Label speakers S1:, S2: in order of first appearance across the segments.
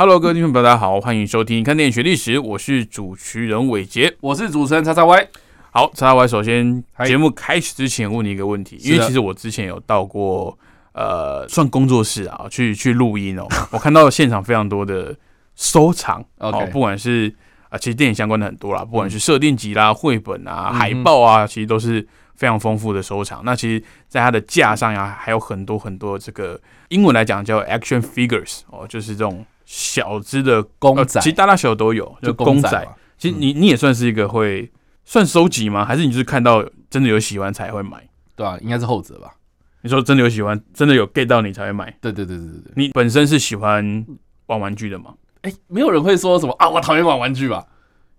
S1: Hello，各位听众朋友，大家好，欢迎收听《看电影学历史》，我是主持人伟杰。
S2: 我是主持人叉叉 Y，
S1: 好，叉叉 Y，首先节目开始之前问你一个问题，因为其实我之前有到过呃，算工作室啊，去去录音哦，我看到现场非常多的收藏哦不管是啊、其实电影相关的很多啦，不管是设定集啦、绘本啊、
S2: 嗯
S1: 海报啊，其实都是非常丰富的收藏。那其实，在它的架上呀、还有很多很多这个英文来讲叫 action figures 哦，就是这种小只的呃
S2: 公仔
S1: 其实大大小小都有，就
S2: 就
S1: 公仔。
S2: 仔，
S1: 其实你你也算是一个会算收集吗？还是你就是看到真的有喜欢才会买？
S2: 对啊、应该是后者吧？
S1: 你说真的有喜欢，真的有 get 到你才会买？
S2: 对对对对对对。
S1: 你本身是喜欢玩玩具的吗？
S2: 哎、没有人会说什么啊，我讨厌玩玩具吧？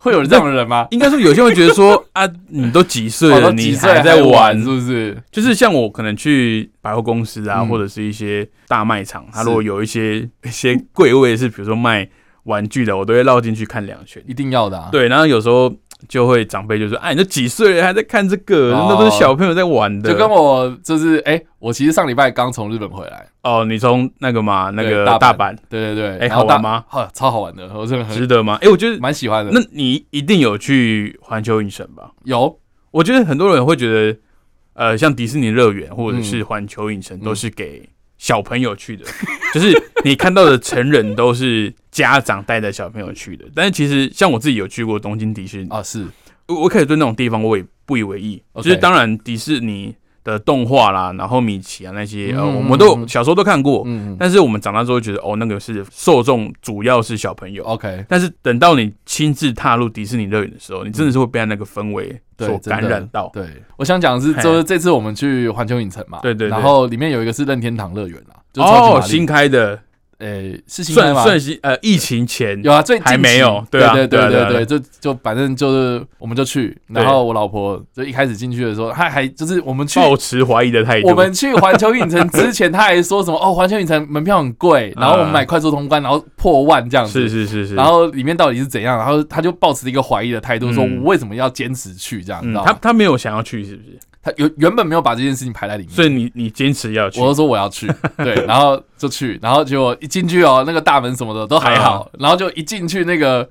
S2: 会有这样的人吗？
S1: 应该说有些人会觉得说 啊，你都几岁了，你
S2: 还
S1: 还在玩
S2: 是？不是？
S1: 就是像我可能去百货公司啊，
S2: 嗯
S1: 或者是一些大卖场，
S2: 他
S1: 如果有一些一些柜位是比如说卖玩具的，我都会绕进去看两圈。
S2: 一定要的啊！
S1: 对，然后有时候就会长辈就说：“哎，你都几岁了还在看这个？
S2: 哦
S1: 那都是小朋友在玩的。”
S2: 就跟我就是哎、我其实上礼拜刚从日本回来，
S1: 哦，你从那个嘛，那个
S2: 对大
S1: 大阪
S2: 对对对，
S1: 哎好玩吗？
S2: 好，超好玩的，我真的很
S1: 值得吗？哎，我觉得
S2: 蛮喜欢的。
S1: 那你一定有去环球影城吧？
S2: 有
S1: 我觉得很多人会觉得，呃，像迪士尼乐园或者
S2: 嗯
S1: 是环球影城都是给小朋友去的，就是你看到的成人都是家长带着小朋友去的。但是其实像我自己有去过东京迪士尼，
S2: 啊，是
S1: 我我开始对那种地方我也不以为意。就是当然迪士尼的动画啦，然后米奇啊那些，呃，
S2: 嗯
S1: 我们都小时候都看过。
S2: 嗯
S1: 但是我们长大之后觉得，哦，那个是受众主要是小朋友。
S2: ，OK，
S1: 但是等到你亲自踏入迪士尼乐园的时候，你真的是会被它那个氛围所
S2: 对
S1: 感染到。
S2: 对，我想讲的是，就是这次我们去环球影城嘛，
S1: 对对对。
S2: 然后里面有一个是任天堂乐园啦，就是超级玛
S1: 哦，新开的，
S2: 诶是新开
S1: 算
S2: 吗？
S1: 算新呃，疫情前
S2: 有啊，最近
S1: 还没有对啊
S2: 对
S1: 对啊对啊
S2: 对对，就就反正就是我们就去，然后我老婆就一开始进去的时候，她还就是我们去
S1: 抱持怀疑的态度。
S2: 我们去环球影城之前，她还说什么哦，环球影城门票很贵，然后我们买快速通关，然后破万这样子，
S1: 是是是是，
S2: 然后里面到底是怎样？然后她就抱持一个怀疑的态度，说
S1: 嗯
S2: 我为什么要坚持去这样？你知
S1: 嗯，
S2: 道吗？
S1: 他他没有想要去，是不是？
S2: 他原原本没有把这件事情排在里面，
S1: 所以你你坚持要去。
S2: 我，就说我要去，对，然后就去，然后结果一进去哦，那个大门什么的都还好，然后就一进去那个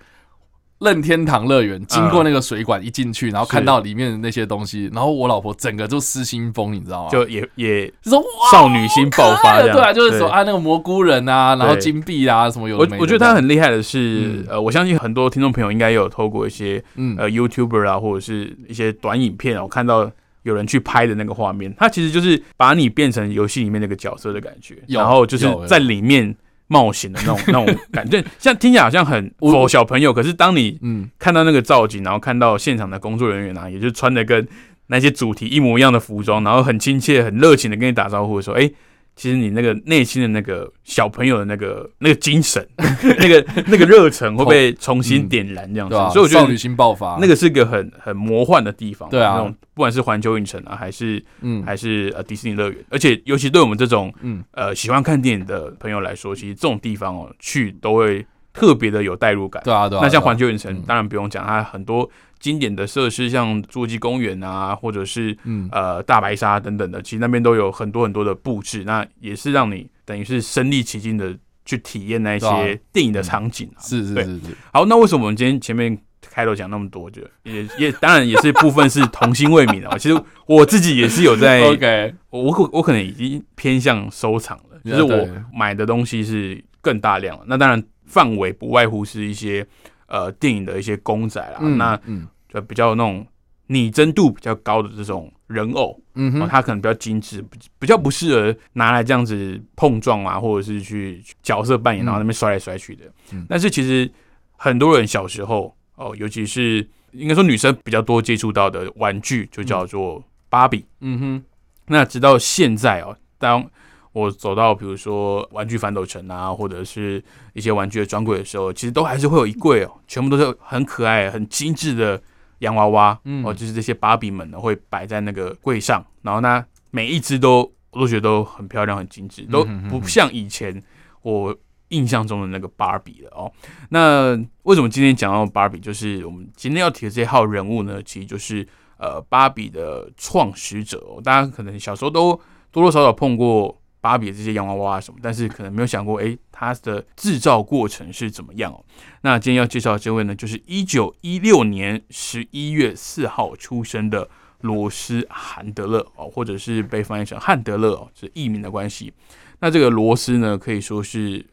S2: 任天堂乐园，经过那个水管一进去，然后看到里面的那些东西，然后我老婆整个就失心疯，你知道吗？
S1: 就也也
S2: 就说哇，
S1: 少女心爆发。
S2: 对啊，就是说啊，那个蘑菇人啊，然后金币啊什么有
S1: 我我觉得他很厉害的是
S2: 嗯，
S1: 呃，我相信很多听众朋友应该有透过一些
S2: 嗯。
S1: 呃 YouTuber 啊，或者是一些短影片啊，我看到有人去拍的那个画面，它其实就是把你变成游戏里面那个角色的感觉，然后就是在里面冒险的那种 那种感觉，像听起来好像很
S2: 我
S1: 否小朋友，可是当你
S2: 嗯。
S1: 看到那个造景，然后看到现场的工作人员啊，也就穿的跟那些主题一模一样的服装，然后很亲切、很热情的跟你打招呼的时候，哎、其实你那个内心的那个小朋友的那个那个精神，那个那个热忱会被重新点燃，这样子。所以我觉得
S2: 少女心爆发，
S1: 那个是一个很很魔幻的地方。
S2: 对啊
S1: 那种不管是环球影城啊，还是
S2: 嗯
S1: 还是呃迪士尼乐园，而且尤其对我们这种
S2: 嗯
S1: 呃喜欢看电影的朋友来说，其实这种地方哦去都会特别的有代入感。
S2: 对啊对啊，
S1: 那像环球影城，
S2: 嗯
S1: 当然不用讲，它很多经典的设施，像侏罗纪公园啊，或者是
S2: 嗯
S1: 呃大白鲨等等的，其实那边都有很多很多的布置，那也是让你等于是身临其境的去体验那些电影的场景、啊。对
S2: 是是是是，
S1: 好，那为什么我们今天前面开头讲那么多，就也也当然也是部分是童心未泯啊。其实我自己也是有在
S2: OK，
S1: 我我可我可能已经偏向收藏了，就是我买的东西是更大量了。那当然范围不外乎是一些呃电影的一些公仔啦，
S2: 嗯
S1: 那
S2: 嗯。
S1: 就比较那种拟真度比较高的这种人偶，哦，
S2: 嗯哼，
S1: 它可能比较精致，比比较不适合拿来这样子碰撞啊，或者是去角色扮演，
S2: 嗯
S1: 然后那边摔来摔去的。
S2: 嗯。
S1: 但是其实很多人小时候哦，尤其是应该说女生比较多接触到的玩具，就叫做芭比。
S2: 嗯哼，
S1: 那直到现在哦，当我走到比如说玩具反斗城啊，或者是一些玩具的专柜的时候，其实都还是会有一柜哦，全部都是很可爱、很精致的洋娃娃，
S2: 嗯
S1: 哦，就是这些芭比们呢会摆在那个柜上，然后呢每一只都我都觉得都很漂亮、很精致，都不像以前我印象中的那个芭比了哦。那为什么今天讲到芭比？就是我们今天要提的这号人物呢，其实就是呃芭比的创始者、哦。大家可能小时候都多多少少碰过芭比的这些洋娃娃啊什么，但是可能没有想过，诶，它的制造过程是怎么样哦。那今天要介绍的这位呢，就是一九一六年十一月四号出生的罗斯·韩德勒哦，或者是被翻译成汉德勒哦，是艺名的关系。那这个罗斯呢，可以说是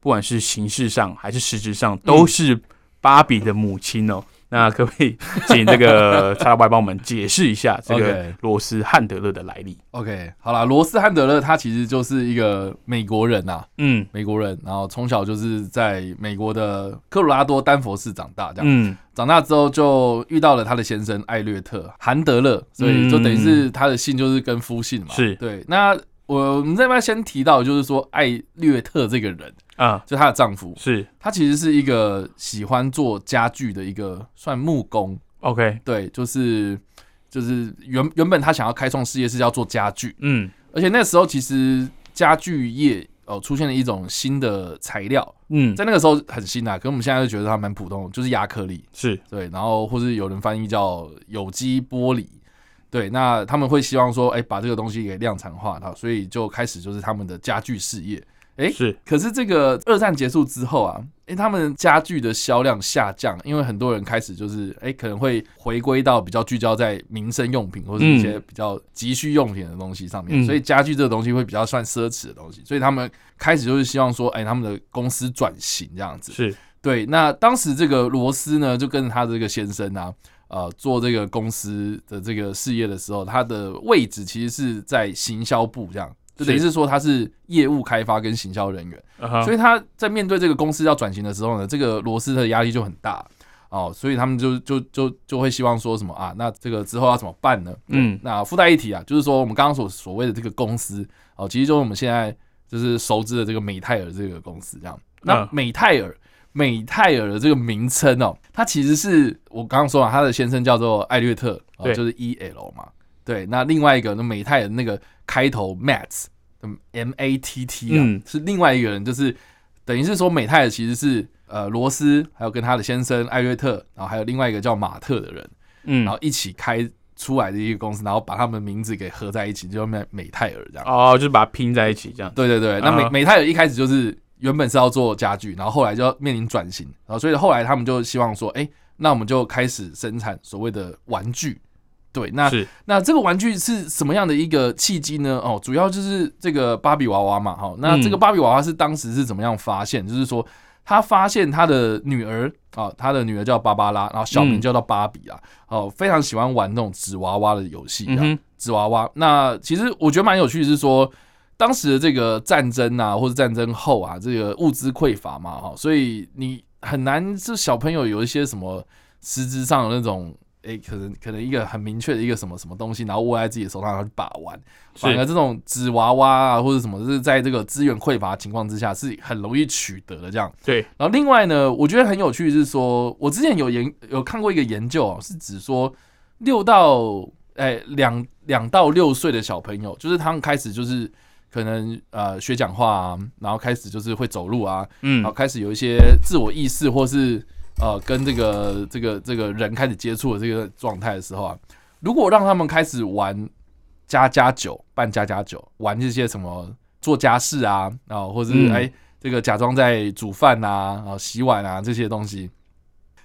S1: 不管是形式上还是实质上，都是芭比的母亲哦。那可不可以请这个 叉白帮我们解释一下这个罗斯·汉德勒的来历
S2: ？OK，好啦，罗斯汉德勒他其实就是一个美国人呐、
S1: 嗯
S2: 美国人，然后从小就是在美国的科罗拉多丹佛市长大，这样。
S1: 嗯
S2: 长大之后就遇到了他的先生艾略特韩德勒，所以就等于是他的姓就是跟夫姓嘛。
S1: 是
S2: 对。那我我们这边先提到，就是说艾略特这个人，
S1: 啊。
S2: 就她的丈夫，
S1: 是。
S2: 她其实是一个喜欢做家具的一个算木工
S1: ，OK。
S2: 对，就是就是原原本她想要开创事业是要做家具，
S1: 嗯。
S2: 而且那时候其实家具业哦出现了一种新的材料，
S1: 嗯。
S2: 在那个时候很新啊，可是我们现在就觉得它蛮普通，就是亚克力，
S1: 是。
S2: 对，然后或是有人翻译叫有机玻璃。对，那他们会希望说，哎、把这个东西给量产化，然后所以就开始就是他们的家具事业。诶
S1: 是
S2: 可是这个二战结束之后啊，诶，他们家具的销量下降，因为很多人开始就是诶，可能会回归到比较聚焦在民生用品或者一些比较急需用品的东西上面，
S1: 嗯
S2: 所以家具这个东西会比较算奢侈的东西，所以他们开始就是希望说，哎，他们的公司转型这样子。
S1: 是
S2: 对，那当时这个罗斯呢，就跟着他这个先生啊，呃，做这个公司的这个事业的时候，他的位置其实是在行销部这样。就等于是说他是业务开发跟行销人员，所以他在面对这个公司要转型的时候呢，这个罗斯的压力就很大哦，所以他们就就就就会希望说什么啊，那这个之后要怎么办呢？
S1: 嗯
S2: 那附带一提啊，就是说我们刚刚所所谓的这个公司哦，其实就是我们现在就是熟知的这个美泰尔这个公司这样。那
S1: 嗯
S2: 美泰尔，美泰尔的这个名称哦，它其实是我刚刚说了，他的先生叫做艾略特，就是 E L 嘛。对，那另外一个那美泰的那个开头 Matt，嗯 M A T T 啊，
S1: 嗯
S2: 是另外一个人，就是等于是说美泰尔其实是呃罗斯，还有跟他的先生艾略特，然后还有另外一个叫马特的人，
S1: 嗯
S2: 然后一起开出来的一个公司，然后把他们名字给合在一起，就叫美美泰尔这样。
S1: 哦，就是把它拼在一起这样。
S2: 对对对，那美
S1: 啊
S2: 美泰尔一开始就是原本是要做家具，然后后来就要面临转型，然后所以后来他们就希望说，哎，那我们就开始生产所谓的玩具。对，那
S1: 是
S2: 那这个玩具是什么样的一个契机呢？哦，主要就是这个芭比娃娃嘛，哈、那这个
S1: 嗯
S2: 芭比娃娃是当时是怎么样发现？就是说他发现他的女儿啊，他的女儿叫芭芭拉，然后小名
S1: 嗯
S2: 叫做芭比啊，哦，非常喜欢玩那种纸娃娃的游戏，这样
S1: 嗯哼
S2: 纸娃娃。那其实我觉得蛮有趣的是说，当时的这个战争啊，或者战争后啊，这个物资匮乏嘛，哈，所以你很难是小朋友有一些什么实质上的那种。诶，可能可能一个很明确的一个什么什么东西，然后握在自己的手上，然后去把玩。反而
S1: 是
S2: 这种纸娃娃啊，或者什么，就是在这个资源匮乏的情况之下，是很容易取得的。这样，
S1: 对，
S2: 然后另外呢，我觉得很有趣是说，我之前有研有看过一个研究哦，是指说六到哎两两到六岁的小朋友，就是他们开始就是可能呃学讲话啊，然后开始就是会走路啊，
S1: 嗯
S2: 然后开始有一些自我意识，或是呃跟这个这个这个人开始接触的这个状态的时候啊，如果让他们开始玩家家酒、办家家酒，玩这些什么做家事啊，啊，或者是
S1: 嗯。
S2: 哎、这个假装在煮饭啊、啊洗碗啊这些东西，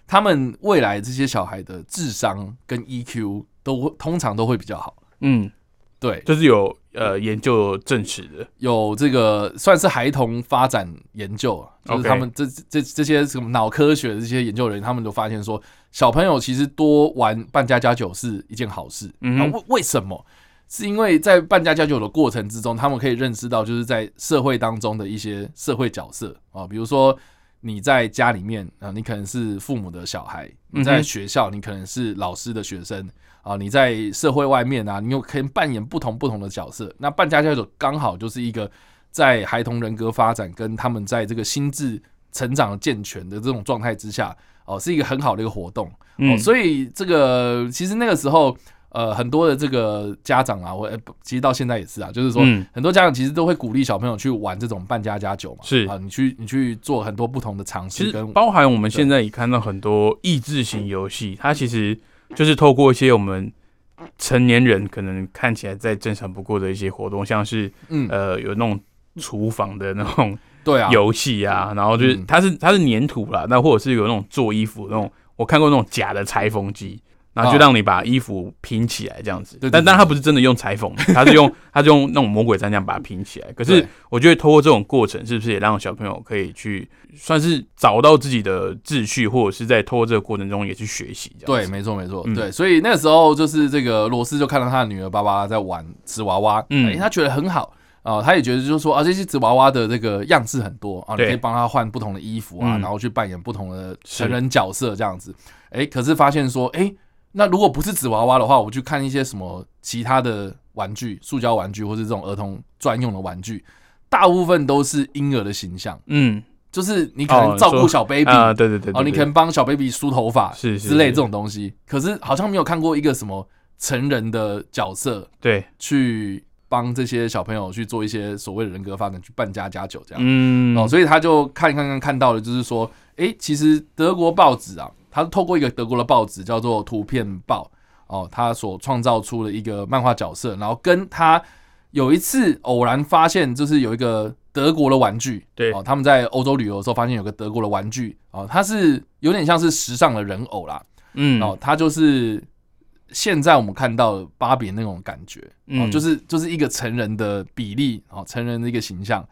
S2: 他们未来这些小孩的智商跟 EQ 都会通常都会比较好。
S1: 嗯，
S2: 对，
S1: 就是有呃研究证实的。
S2: 有这个算是孩童发展研究啊，就是他们这这这些什么脑科学的这些研究人员，他们都发现说，小朋友其实多玩扮家家酒是一件好事。
S1: 嗯
S2: 为为什么？是因为在扮家家酒的过程之中，他们可以认识到就是在社会当中的一些社会角色啊，比如说你在家里面啊，你可能是父母的小孩；你在学校，你可能是老师的学生。啊，你在社会外面啊，你又可以扮演不同不同的角色。那扮家家酒刚好就是一个在孩童人格发展跟他们在这个心智成长健全的这种状态之下，哦，是一个很好的一个活动。哦，所以这个其实那个时候。呃，很多的这个家长啊，我其实到现在也是啊，就是说，很多家长其实都会鼓励小朋友去玩这种扮家家酒嘛。
S1: 是
S2: 啊，你去你去做很多不同的尝试，跟
S1: 包含我们现在也看到很多益智型游戏，它其实就是透过一些我们成年人可能看起来再正常不过的一些活动，像是嗯呃有那种厨房的那种
S2: 对啊
S1: 游戏啊，然后就是它是它是粘土啦，那或者是有那种做衣服那种，我看过那种假的裁缝机。然后就让你把衣服拼起来这样子，但但他不是真的用裁缝，他是用他是用那种魔鬼毡这样把它拼起来。可是我觉得通过这种过程，是不是也让小朋友可以去算是找到自己的秩序，或者是在通过这个过程中也去学习？
S2: 对，没错没错，对。所以那个时候就是这个罗斯就看到他的女儿芭芭拉在玩纸娃娃，嗯，他觉得很好啊，他也觉得就是说啊，这些纸娃娃的这个样式很多啊，你可以帮他换不同的衣服啊，然后去扮演不同的成人角色这样子。哎，可是发现说，哎。那如果不是纸娃娃的话，我去看一些什么其他的玩具，塑胶玩具或是这种儿童专用的玩具，大部分都是婴儿的形象。嗯，就是你可能照顾小 baby
S1: 啊，对对对，哦，
S2: 你可能帮小 baby 梳头发
S1: 是
S2: 之类这种东西。可是好像没有看过一个什么成人的角色，
S1: 对，
S2: 去帮这些小朋友去做一些所谓的人格发展，去扮家家酒这样。嗯，哦，所以他就看看看看到了，就是说，哎，其实德国报纸啊。他透过一个德国的报纸叫做《图片报》哦，他所创造出了一个漫画角色，然后跟他有一次偶然发现，就是有一个德国的玩具，
S1: 对。
S2: 哦，他们在欧洲旅游的时候发现有个德国的玩具哦，它是有点像是时尚的人偶啦，嗯。哦，它就是现在我们看到芭比那种感觉，哦，就是就是一个成人的比例哦，成人的一个形象，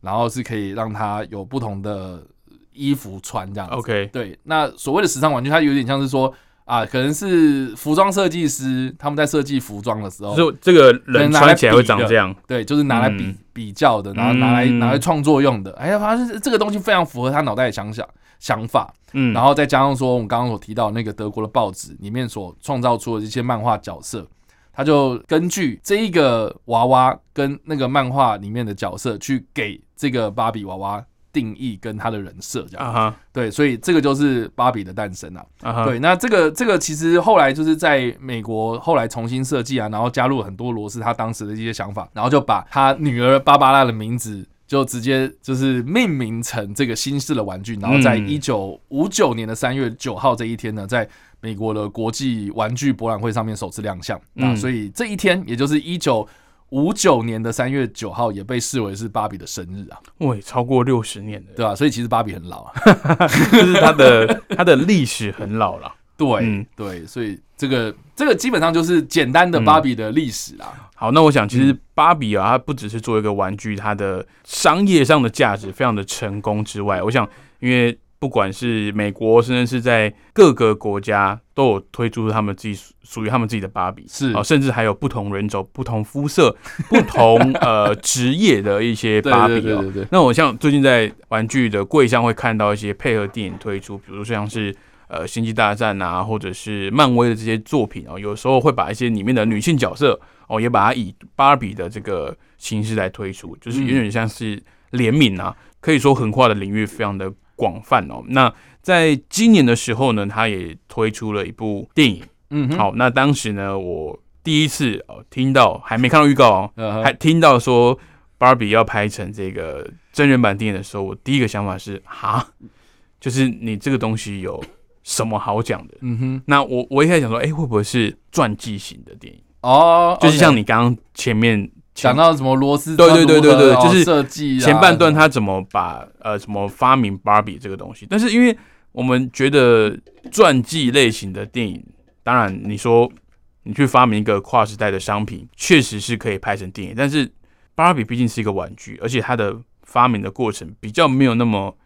S2: 然后是可以让它有不同的。衣服穿这样
S1: ，OK，
S2: 对。那所谓的时尚玩具，它有点像是说啊，可能是服装设计师他们在设计服装的时候，
S1: 就这个人穿起来会长这样，
S2: 对，就是拿来比比较的，然后拿来拿来创作用的。哎呀，发现这个东西非常符合他脑袋的想想想法，嗯，然后再加上说我们刚刚所提到那个德国的报纸里面所创造出的一些漫画角色，他就根据这一个娃娃跟那个漫画里面的角色去给这个芭比娃娃。定义跟他的人设这样，对，所以这个就是芭比的诞生啊。对，那这个这个其实后来就是在美国后来重新设计啊，然后加入很多罗斯他当时的一些想法，然后就把他女儿芭芭拉的名字就直接就是命名成这个新式的玩具，然后在一九五九年的三月九号这一天呢，在美国的国际玩具博览会上面首次亮相。那所以这一天也就是一九。五九年的三月九号也被视为是芭比的生日啊！
S1: 喂，超过六十年的，
S2: 对吧？所以其实芭比很老啊，
S1: 就是它的它的历史很老了。
S2: 对对，所以这个这个基本上就是简单的芭比的历史啊。
S1: 好，那我想其实芭比啊，它不只是做一个玩具，它的商业上的价值非常的成功之外，我想因为。不管是美国，甚至是在各个国家，都有推出他们自己属于他们自己的芭比，
S2: 是
S1: 啊，甚至还有不同人种、不同肤色、不同 呃职业的一些芭比
S2: 哦。
S1: 那我像最近在玩具的柜上会看到一些配合电影推出，比如说像是呃星际大战啊，或者是漫威的这些作品哦，有时候会把一些里面的女性角色哦，也把它以芭比的这个形式来推出，就是有点像是联名啊，可以说横跨的领域非常的。广泛哦，那在今年的时候呢，他也推出了一部电影。嗯，好，那当时呢，我第一次哦听到，还没看到预告哦，还听到说芭比要拍成这个真人版电影的时候，我第一个想法是哈，就是你这个东西有什么好讲的？嗯哼，那我我一开始想说，哎，会不会是传记型的电影？哦，就是像你刚刚前面。
S2: 讲到什么螺丝？
S1: 对对对对对，就是
S2: 设计
S1: 前半段他怎么把呃什么发明芭比这个东西？但是因为我们觉得传记类型的电影，当然你说你去发明一个跨时代的商品，确实是可以拍成电影。但是芭比毕竟是一个玩具，而且它的发明的过程比较没有那么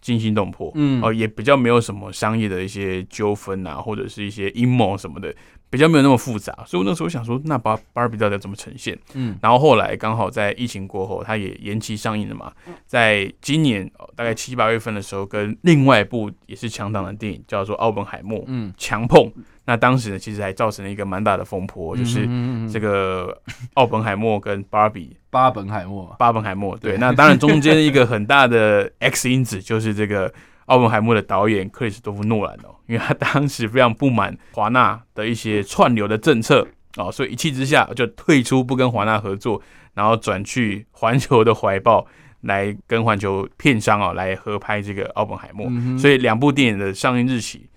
S1: 惊心动魄，嗯，哦，也比较没有什么商业的一些纠纷啊，或者是一些阴谋什么的。比较没有那么复杂，所以我那时候想说，那芭芭比到底要怎么呈现？嗯，然后后来刚好在疫情过后，它也延期上映了嘛，在今年大概七八月份的时候，跟另外一部也是强档的电影叫做《奥本海默》嗯。强碰，那当时呢，其实还造成了一个蛮大的风波，就是
S2: 嗯
S1: 这个。奥本海默跟芭比
S2: 巴本海默嘛，
S1: 巴本海默，对，
S2: 对
S1: 那当然中间一个很大的 X 因子就是这个奥本海默的导演克里斯多夫诺兰哦，因为他当时非常不满华纳的一些串流的政策哦，所以一气之下就退出，不跟华纳合作，然后转去环球的怀抱来跟环球片商哦来合拍这个奥本海默，
S2: 嗯
S1: 所以两部电影的上映日期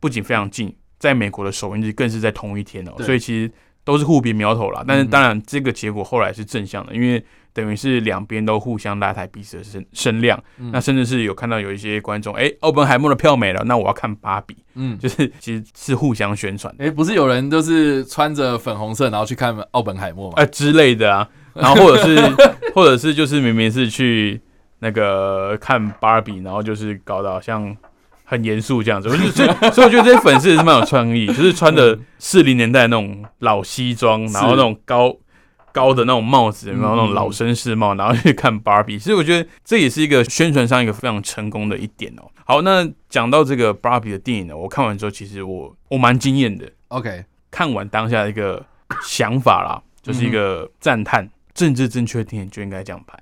S1: 不仅非常近，在美国的首映日更是在同一天哦，所以其实都是互比苗头啦。但是
S2: 嗯
S1: 当然，这个结果后来是正向的，因为等于是两边都互相拉抬彼此的声声量。
S2: 嗯。
S1: 那甚至是有看到有一些观众，哎、奥本海默的票没了，那我要看芭比，
S2: 嗯，
S1: 就是其实是互相宣传。的
S2: 哎、不是有人就是穿着粉红色，然后去看奥本海默吗？
S1: 啊、之类的啊。然后或者是 或者是就是明明是去那个看芭比，然后就是搞得好像很严肃这样子，我就所以所以我觉得这些粉丝也是蛮有创意，就是穿着四零年代那种老西装，然后那种高高的那种帽子，然后那种老绅士帽，然后去看芭比，所以我觉得这也是一个宣传上一个非常成功的一点哦。好，那讲到这个芭比的电影呢，我看完之后，其实我我蛮惊艳的
S2: ，OK，
S1: 看完当下的一个想法啦，就是一个赞叹，政治正确电影就应该这样拍，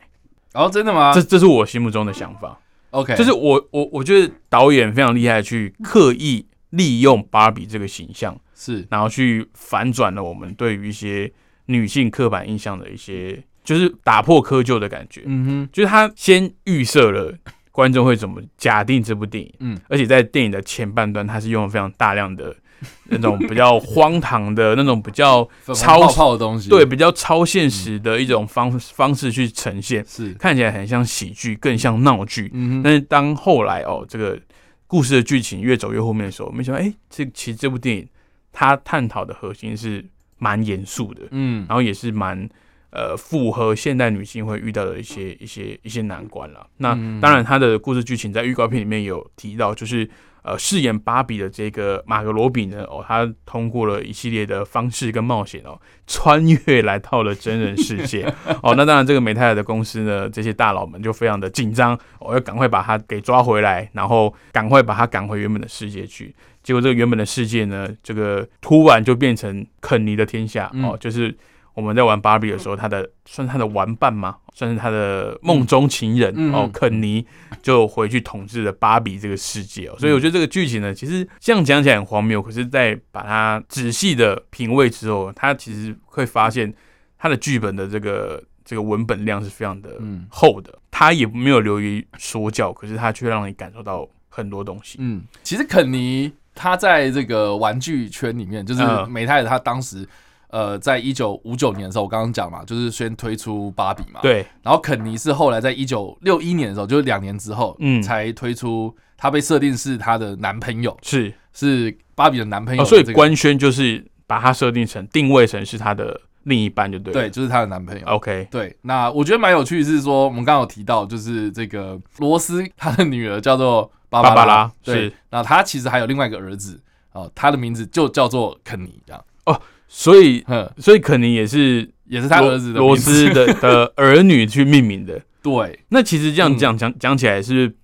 S2: 哦，真的吗？
S1: 这这是我心目中的想法。
S2: OK，
S1: 就是我我我觉得导演非常厉害，去刻意利用芭比这个形象，
S2: 是。
S1: 然后去反转了我们对于一些女性刻板印象的一些，就是打破窠臼的感觉。
S2: 嗯哼，
S1: 就是他先预设了观众会怎么假定这部电影，
S2: 嗯，
S1: 而且在电影的前半段，他是用了非常大量的那种比较荒唐的那种比较超
S2: 泡泡的东西，
S1: 对，比较超现实的一种方方式去呈现，
S2: 是，
S1: 看起来很像喜剧，更像闹剧。
S2: 嗯哼，
S1: 但是当后来哦，这个故事的剧情越走越后面的时候，没想到，哎、这其实这部电影它探讨的核心是蛮严肃的，
S2: 嗯
S1: 然后也是蛮呃符合现代女性会遇到的一些一些一些难关了。那
S2: 嗯
S1: 当然，它的故事剧情在预告片里面有提到，就是呃饰演芭比的这个马格罗比呢，哦，他通过了一系列的方式跟冒险哦，穿越来到了真人世界 哦。那当然，这个美泰尔的公司呢，这些大佬们就非常的紧张，哦，要赶快把他给抓回来，然后赶快把他赶回原本的世界去。结果这个原本的世界呢，这个突然就变成肯尼的天下哦，
S2: 嗯
S1: 就是我们在玩芭比的时候，他的算是他的玩伴吗？算是他的梦中情人、哦肯尼就回去统治了芭比这个世界哦。所以我觉得这个剧情呢，其实这样讲起来很荒谬，可是，在把它仔细的品味之后，他其实会发现他的剧本的这个这个文本量是非常的
S2: 嗯
S1: 厚的，他也没有流于说教，可是他却让你感受到很多东西。
S2: 嗯，其实肯尼他在这个玩具圈里面，就是
S1: 嗯
S2: 美泰尔他当时。呃，在一九五九年的时候，我刚刚讲嘛，就是先推出芭比嘛，。
S1: 对，
S2: 然后肯尼是后来在一九六一年的时候，就是两年之后，
S1: 嗯
S2: 才推出他被设定是他的男朋友，
S1: 是
S2: 是芭比的男朋友
S1: 所以官宣就是把它设定成定位成是他的另一半，就对了。
S2: 对，就是她的男朋友。
S1: ，OK，
S2: 对，那我觉得蛮有趣的是说，我们刚刚有提到，就是这个罗斯他的女儿叫做芭
S1: 芭芭
S2: 拉，
S1: 拉
S2: 对
S1: 是，
S2: 那他其实还有另外一个儿子哦，他的名字就叫做肯尼，这样，哦
S1: 所以
S2: 哼，
S1: 所以肯尼也是
S2: 也是他儿子的
S1: 罗斯的 的儿女去命名的。
S2: 对，
S1: 那其实这样
S2: 嗯。
S1: 讲讲讲起来，是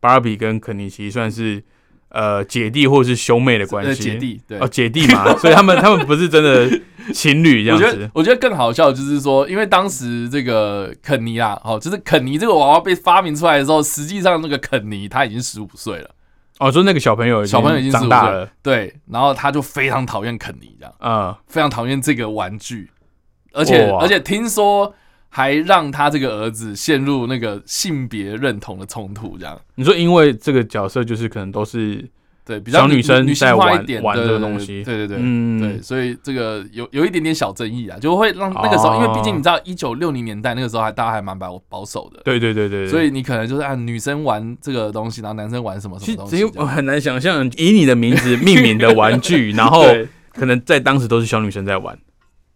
S1: 芭比跟肯尼其实算是呃姐弟或者是兄妹的关系？
S2: 呃姐弟，对。
S1: 哦，姐弟嘛，所以他们他们不是真的情侣这样子
S2: 我觉得，。我觉得更好笑的就是说，因为当时这个肯尼啊，哦，就是肯尼这个娃娃被发明出来的时候，实际上那个肯尼他已经十五岁了，
S1: 哦，就那个小朋友
S2: 小朋友已经
S1: 长大了，
S2: 对，然后他就非常讨厌肯尼，这样
S1: 嗯，
S2: 非常讨厌这个玩具，而且而且听说还让他这个儿子陷入那个性别认同的冲突，这样。
S1: 你说因为这个角色就是可能都是
S2: 对，比较
S1: 小女生
S2: 女性
S1: 在玩玩
S2: 对对对
S1: 这个东西。
S2: 对对对。
S1: 嗯。
S2: 对，所以这个有有一点点小争议啊，就会让那个时候，
S1: 哦
S2: 因为毕竟你知道，一九六零年代那个时候还大家还蛮保保守的，
S1: 对对对对，对。
S2: 所以你可能就是按女生玩这个东西，然后男生玩什么什
S1: 其
S2: 么东西这样。
S1: 很难想象以你的名字命名的玩具，然后可能在当时都是小女生在玩，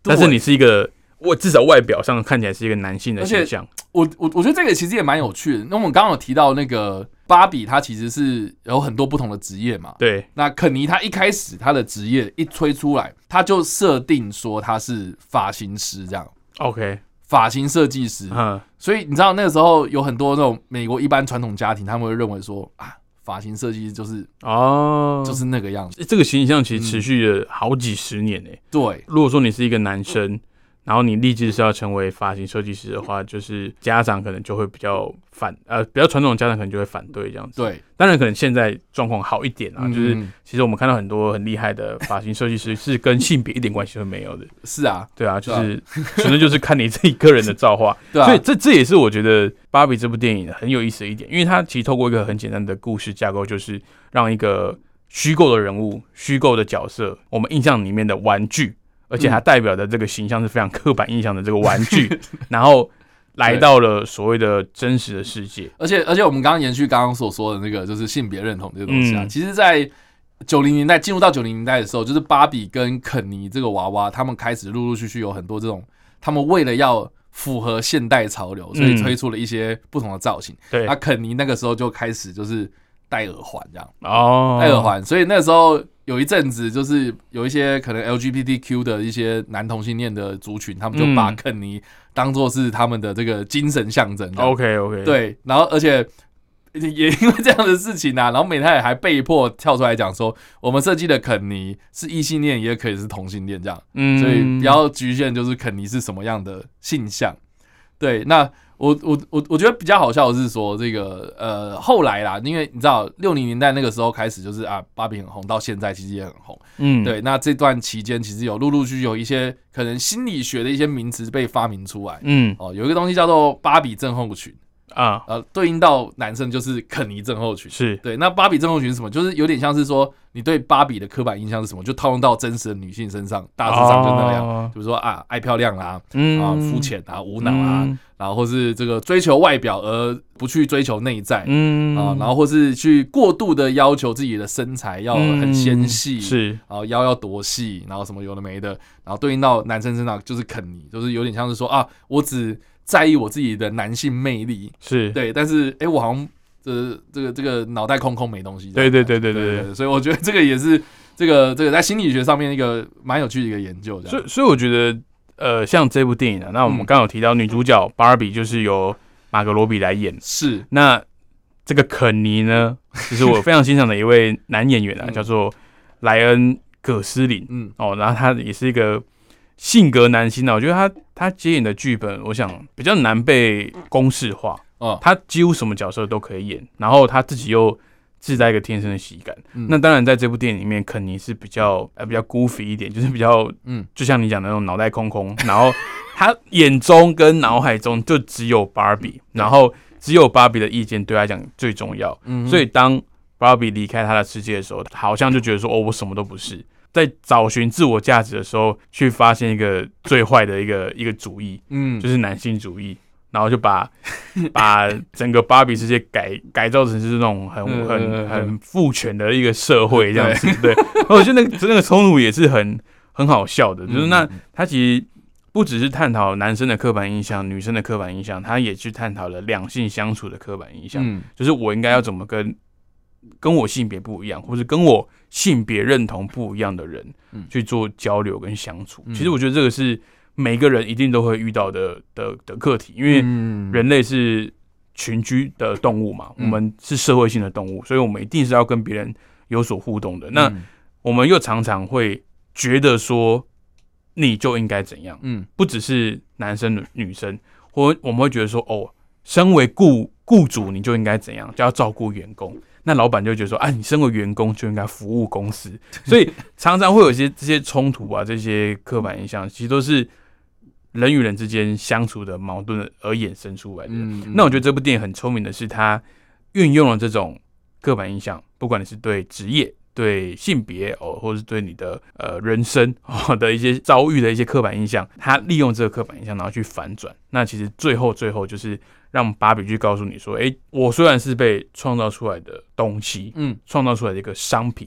S1: 但是你是一个，我至少外表上看起来是一个男性的形象，
S2: 我我我觉得这个其实也蛮有趣的。那我们刚刚有提到那个芭比，她其实是有很多不同的职业嘛。
S1: 对，
S2: 那肯尼他一开始他的职业一推出来，他就设定说他是发型师，这样
S1: OK，
S2: 发型设计师。
S1: 嗯，
S2: 所以你知道那个时候有很多那种美国一般传统家庭，他们会认为说啊，发型设计师就是
S1: 哦，
S2: 就是那个样子。
S1: 这个形象其实持续了好几十年呢。
S2: 对，
S1: 如果说你是一个男生。然后你立志是要成为发型设计师的话，就是家长可能就会比较反，呃，比较传统的家长可能就会反对这样子。
S2: 对，
S1: 当然可能现在状况好一点啊，
S2: 嗯
S1: 就是其实我们看到很多很厉害的发型设计师是跟性别一点关系都没有的。
S2: 是啊，
S1: 对啊，就是 纯粹就是看你自己个人的造化。
S2: 对啊，
S1: 所以这这也是我觉得《芭比》这部电影很有意思的一点，因为它其实透过一个很简单的故事架构，就是让一个虚构的人物、虚构的角色，我们印象里面的玩具。而且它代表的这个形象是非常刻板印象的这个玩具，然后来到了所谓的真实的世界。
S2: 而且而且我们刚刚延续刚刚所说的那个，就是性别认同这个东西啊。
S1: 嗯
S2: 其实，在九零年代进入到九零年代的时候，就是芭比跟肯尼这个娃娃，他们开始陆陆续续有很多这种，他们为了要符合现代潮流，所以
S1: 嗯
S2: 推出了一些不同的造型。
S1: 对
S2: 那肯尼那个时候就开始就是戴耳环这样，
S1: 哦，
S2: 戴耳环，所以那时候有一阵子就是有一些可能 LGBTQ 的一些男同性恋的族群，他们就把
S1: 嗯
S2: 肯尼当做是他们的这个精神象征。
S1: OK OK，，
S2: 对，然后而且也因为这样的事情啊，然后美泰还被迫跳出来讲说，我们设计的肯尼是异性恋，也可以是同性恋这样，
S1: 嗯。
S2: 所以不要局限就是肯尼是什么样的性向。对，那我我我我觉得比较好笑的是说，这个呃后来啦，因为你知道六零年代那个时候开始就是啊，芭比很红，到现在其实也很红。
S1: 嗯，
S2: 对，那这段期间其实有陆陆续续有一些可能心理学的一些名词被发明出来。
S1: 嗯
S2: 哦，有一个东西叫做芭比症候群。
S1: 啊，
S2: 呃，对应到男生就是肯尼症候群。
S1: 是
S2: 对，那芭比症候群是什么？就是有点像是说，你对芭比的刻板印象是什么，就套用到真实的女性身上，大致上就那样。
S1: 哦
S2: 比如说啊，爱漂亮啦，
S1: 嗯
S2: 啊，肤浅啊，无脑啊，
S1: 嗯
S2: 然后或是这个追求外表而不去追求内在。
S1: 嗯
S2: 啊，然后或是去过度的要求自己的身材要很纤细，
S1: 嗯是
S2: 然后腰要多细，然后什么有的没的，然后对应到男生身上就是肯尼，就是有点像是说啊，我只在意我自己的男性魅力，
S1: 是，
S2: 对，但是哎、诶我好像这这个这个脑袋空空没东西。
S1: 对对对对
S2: 对所以我觉得这个也是这个这个在心理学上面一个蛮有趣的一个研究。
S1: 所以所以我觉得，呃，像这部电影啊，那我们
S2: 嗯。
S1: 刚刚有提到女主角芭比就是由马格罗比来演，
S2: 是。
S1: 那这个肯尼呢，就是我非常欣赏的一位男演员啊，
S2: 嗯。
S1: 叫做莱恩·葛斯林。
S2: 嗯。
S1: 哦，然后他也是一个性格男星啊，我觉得他他接演的剧本，我想比较难被公式化，
S2: 哦，
S1: 他几乎什么角色都可以演，然后他自己又自带一个天生的喜感。
S2: 嗯。
S1: 那当然，在这部电影里面，肯尼是比较呃比较 goofy 一点，就是比较
S2: 嗯
S1: 就像你讲的那种脑袋空空，然后他眼中跟脑海中就只有芭比，然后只有芭比的意见对他来讲最重要。
S2: 嗯
S1: 所以当芭比离开他的世界的时候，他好像就觉得说：“哦，我什么都不是。”在找寻自我价值的时候，去发现一个最坏的一个一个主义，
S2: 嗯。
S1: 就是男性主义，然后就把 把整个芭比世界改改造成是那种很
S2: 嗯嗯
S1: 很
S2: 嗯。
S1: 很父权的一个社会这样子。对，然后 我觉得那个那个冲突也是很很好笑的，就是那
S2: 嗯
S1: 他其实不只是探讨男生的刻板印象、女生的刻板印象，他也去探讨了两性相处的刻板印象，
S2: 嗯。
S1: 就是我应该要怎么跟跟我性别不一样，或者跟我性别认同不一样的人
S2: 嗯。
S1: 去做交流跟相处。
S2: 嗯。
S1: 其实我觉得这个是每个人一定都会遇到的的的课题，因为
S2: 嗯。
S1: 人类是群居的动物嘛，
S2: 嗯。
S1: 我们是社会性的动物，所以我们一定是要跟别人有所互动的。那
S2: 嗯。
S1: 我们又常常会觉得说，你就应该怎样，
S2: 嗯。
S1: 不只是男生女女生，或我们会觉得说，哦，身为雇雇主你就应该怎样，就要照顾员工。那老板就会觉得说，啊，你身为员工就应该服务公司，所以常常会有一些这些冲突啊，这些刻板印象，其实都是人与人之间相处的矛盾而衍生出来的。
S2: 嗯
S1: 那我觉得这部电影很聪明的是，它运用了这种刻板印象，不管你是对职业、对性别哦，或者是对你的呃人生 哦的一些遭遇的一些刻板印象，它利用这个刻板印象，然后去反转。那其实最后最后就是让芭比去告诉你说，诶，我虽然是被创造出来的东西，
S2: 嗯。
S1: 创造出来的一个商品，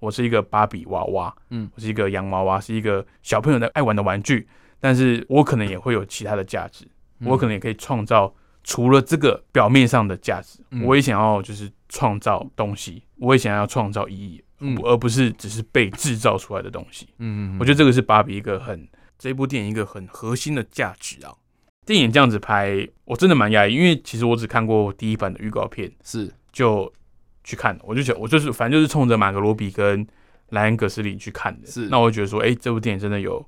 S1: 我是一个芭比娃娃，
S2: 嗯。
S1: 我是一个洋娃娃，是一个小朋友的爱玩的玩具，但是我可能也会有其他的价值，
S2: 嗯。
S1: 我可能也可以创造除了这个表面上的价值，
S2: 嗯。
S1: 我也想要就是创造东西，我也想要创造意义，
S2: 嗯。
S1: 而不是只是被制造出来的东西。
S2: 嗯。
S1: 我觉得这个是芭比一个很这部电影一个很核心的价值啊。电影这样子拍，我真的蛮讶异，因为其实我只看过第一版的预告片，
S2: 是
S1: 就去看。我就想，我就是反正就是冲着马格罗比跟莱恩·葛斯林去看的。
S2: 是
S1: 那我就觉得说，哎、这部电影真的有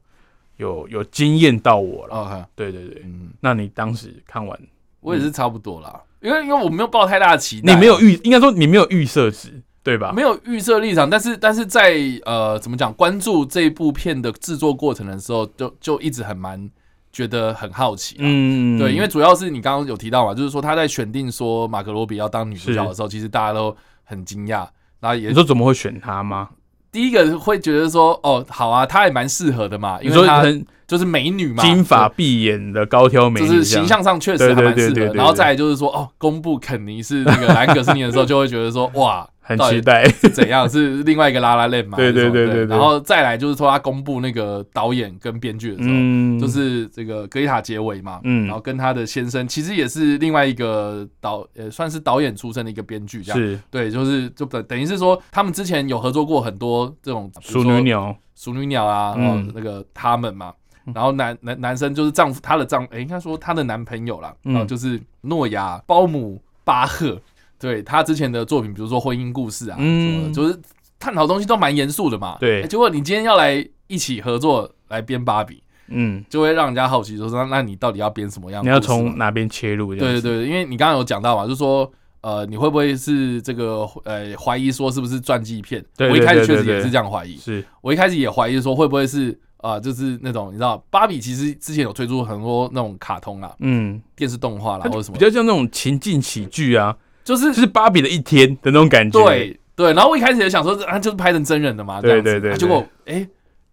S1: 有有惊艳到我了。
S2: OK，
S1: 对对对，
S2: 嗯，
S1: 那你当时看完，
S2: 我也是差不多啦，因为因为我没有抱太大的期待啊，
S1: 你没有预，应该说你没有预设值，对吧？
S2: 没有预设立场，但是但是在呃怎么讲，关注这部片的制作过程的时候，就就一直很蛮觉得很好奇、啊。
S1: 嗯，
S2: 对，因为主要是你刚刚有提到嘛，就是说他在选定说马格罗比要当女主角的时候，其实大家都很惊讶，然后也
S1: 你说怎么会选他吗？
S2: 第一个会觉得说，哦，好啊，她也蛮适合的嘛，因为她
S1: 很
S2: 就是美女嘛，
S1: 金发碧眼的高挑美女，
S2: 就是形象上确实还蛮适合然后再来就是说，哦，公布肯尼是那个兰格斯尼的时候，就会觉得说，哇，
S1: 很期待。
S2: 是怎样？是另外一个拉拉链嘛？
S1: 对对对对对
S2: 然后再来就是说，他公布那个导演跟编剧的时候，
S1: 嗯，
S2: 就是这个格丽塔结尾嘛，
S1: 嗯
S2: 然后跟他的先生其实也是另外一个导，呃，算是导演出身的一个编剧，这样。
S1: 是
S2: 对，就是就等等于是说，他们之前有合作过很多这种
S1: 熟女鸟，
S2: 熟女鸟啊，
S1: 嗯
S2: 然后那个他们嘛，然后男男男生就是丈夫，他的丈，哎、应该说他的男朋友啦，
S1: 嗯
S2: 然后就是诺亚包姆巴赫，对他之前的作品，比如说婚姻故事啊，
S1: 嗯
S2: 什么的就是探讨的东西都蛮严肃的嘛，
S1: 对
S2: 诶结果你今天要来一起合作来编芭比，
S1: 嗯，
S2: 就会让人家好奇，说那那你到底要编什么样的
S1: 你要？从哪边切入？
S2: 对对对，因为你刚刚有讲到嘛，就是说。呃，你会不会是这个呃怀疑说是不是传记片？
S1: 对
S2: 我一开始确实也是这样怀疑。
S1: 是
S2: 我一开始也怀疑说会不会是啊、呃就是那种你知道，芭比其实之前有推出很多那种卡通啊、
S1: 嗯，
S2: 电视动画啦或者什么
S1: 比，较像那种情境喜剧啊，
S2: 就是
S1: 就是芭比的一天的那种感觉。
S2: 对对。然后我一开始也想说，啊，就是拍成真人的嘛。
S1: 对对对
S2: 结果哎、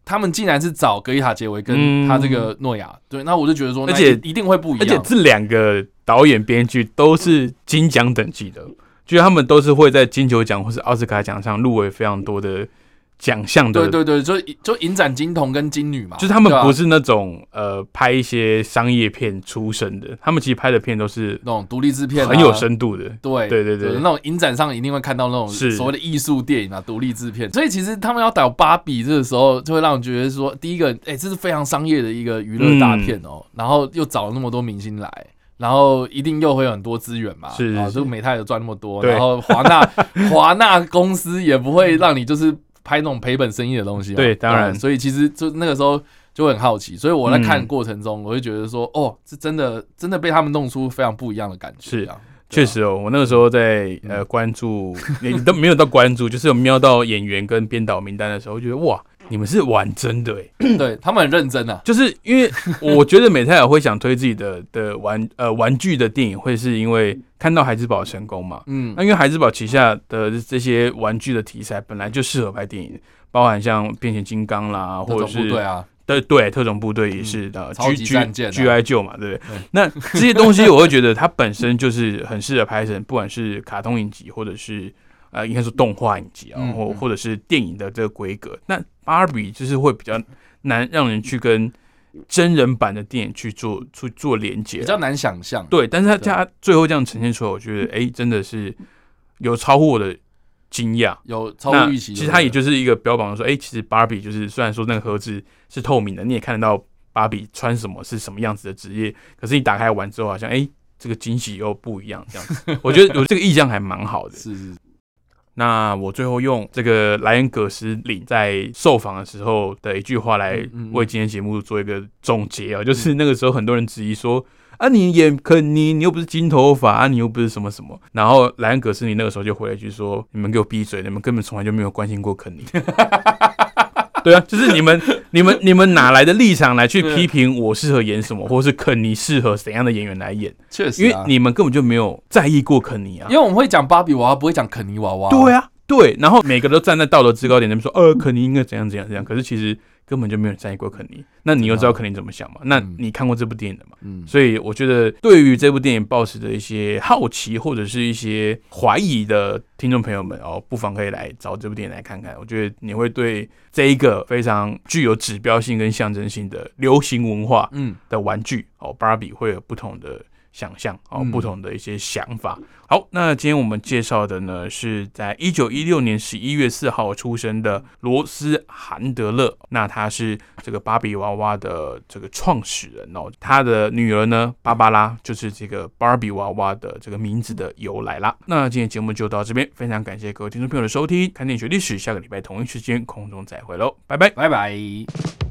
S2: 他们竟然是找格丽塔杰维跟
S1: 嗯
S2: 他这个诺亚，对，那我就觉得说，
S1: 而且
S2: 一定会不一样。
S1: 而且这两个导演编剧都是金奖等级的，就是他们都是会在金球奖或是奥斯卡奖上入围非常多的奖项的。
S2: 对对对，就就影展金童跟金女嘛，
S1: 就是他们不是那种呃拍一些商业片出身的，他们其实拍的片都是
S2: 那种独立制片、啊，
S1: 很有深度的。
S2: 对
S1: 对对对
S2: 就是那种影展上一定会看到那种所谓的艺术电影啊、独立制片，所以其实他们要导芭比这个时候，就会让人觉得说，第一个，哎、这是非常商业的一个娱乐大片哦、然后又找了那么多明星来。然后一定又会有很多资源嘛，啊，
S1: 是是
S2: 这个美泰有赚那么多，然后华纳华纳公司也不会让你就是拍那种赔本生意的东西嘛，
S1: 对当然。
S2: 吧所以其实就那个时候就会很好奇，所以我在看
S1: 嗯
S2: 过程中，我会觉得说，哦，这真的真的被他们弄出非常不一样的感觉，
S1: 是
S2: 这样。
S1: 确实哦，我那个时候在呃关注，也都没有到关注，就是有瞄到演员跟编导名单的时候，我觉得哇，你们是玩真的哎，
S2: 对他们很认真啊，
S1: 就是因为我觉得美泰尔会想推自己的的玩呃玩具的电影，会是因为看到孩之宝成功嘛。
S2: 嗯。
S1: 那因为孩之宝旗下的这些玩具的题材本来就适合拍电影，包含像变形金刚啦，或者
S2: 对啊，
S1: 对对，特种部队也是的
S2: 超
S1: ，G
S2: 级
S1: G
S2: 战舰啊。
S1: G I 救嘛，对不对？
S2: 对？
S1: 那这些东西我会觉得它本身就是很适合拍成，不管是卡通影集或者是呃，应该说动画影集啊，
S2: 嗯嗯
S1: 或或者是电影的这个规格。那芭比就是会比较难让人去跟真人版的电影去做去做连接啊，
S2: 比较难想象。
S1: 对，但是它
S2: 对
S1: 它最后这样呈现出来，我觉得哎、真的是有超乎我的惊讶。
S2: 有超乎预期。
S1: 其实它也就是一个标榜说，哎、其实芭比就是虽然说那个盒子是透明的，你也看得到芭比穿什么是什么样子的职业，可是你打开完之后，好像哎、这个惊喜又不一样，这样子。我觉得有这个意向还蛮好的。
S2: 是是
S1: 那我最后用这个莱恩·葛斯林在受访的时候的一句话来为今天节目做一个总结啊，就是那个时候很多人质疑说。啊，你演肯尼，你又不是金头发，啊，你又不是什么什么。然后莱恩·葛斯林那个时候就回了一句说：“你们给我闭嘴，你们根本从来就没有关心过肯尼。”对啊，就是你们、你们、你们哪来的立场来去批评我适合演什么，或是肯尼适合怎样的演员来演？
S2: 确实、
S1: 因为
S2: 啊，
S1: 你们根本就没有在意过肯尼啊
S2: 因。为我们会讲芭比娃娃，不会讲肯尼娃娃。
S1: 对啊，对，然后每个都站在道德制高点那边说，呃，肯尼应该怎样怎样怎样，可是其实根本就没有人在意过肯尼。那你又知道肯尼怎么想嘛？那
S2: 嗯
S1: 你看过这部电影的嘛？
S2: 嗯，
S1: 所以我觉得，对于这部电影抱持的一些好奇或者是一些怀疑的听众朋友们哦，不妨可以来找这部电影来看看。我觉得你会对这一个非常具有指标性跟象征性的流行文化
S2: 嗯，
S1: 的玩具哦，芭比会有不同的想象哦，
S2: 嗯
S1: 不同的一些想法。好，那今天我们介绍的呢，是在一九一六年十一月四号出生的罗斯韩德勒。那他是这个芭比娃娃的这个创始人哦。他的女儿呢，芭芭拉，就是这个芭比娃娃的这个名字的由来啦。那今天节目就到这边，非常感谢各位听众朋友的收听，看电影学历史，下个礼拜同一时间空中再会喽，拜拜。
S2: 拜拜。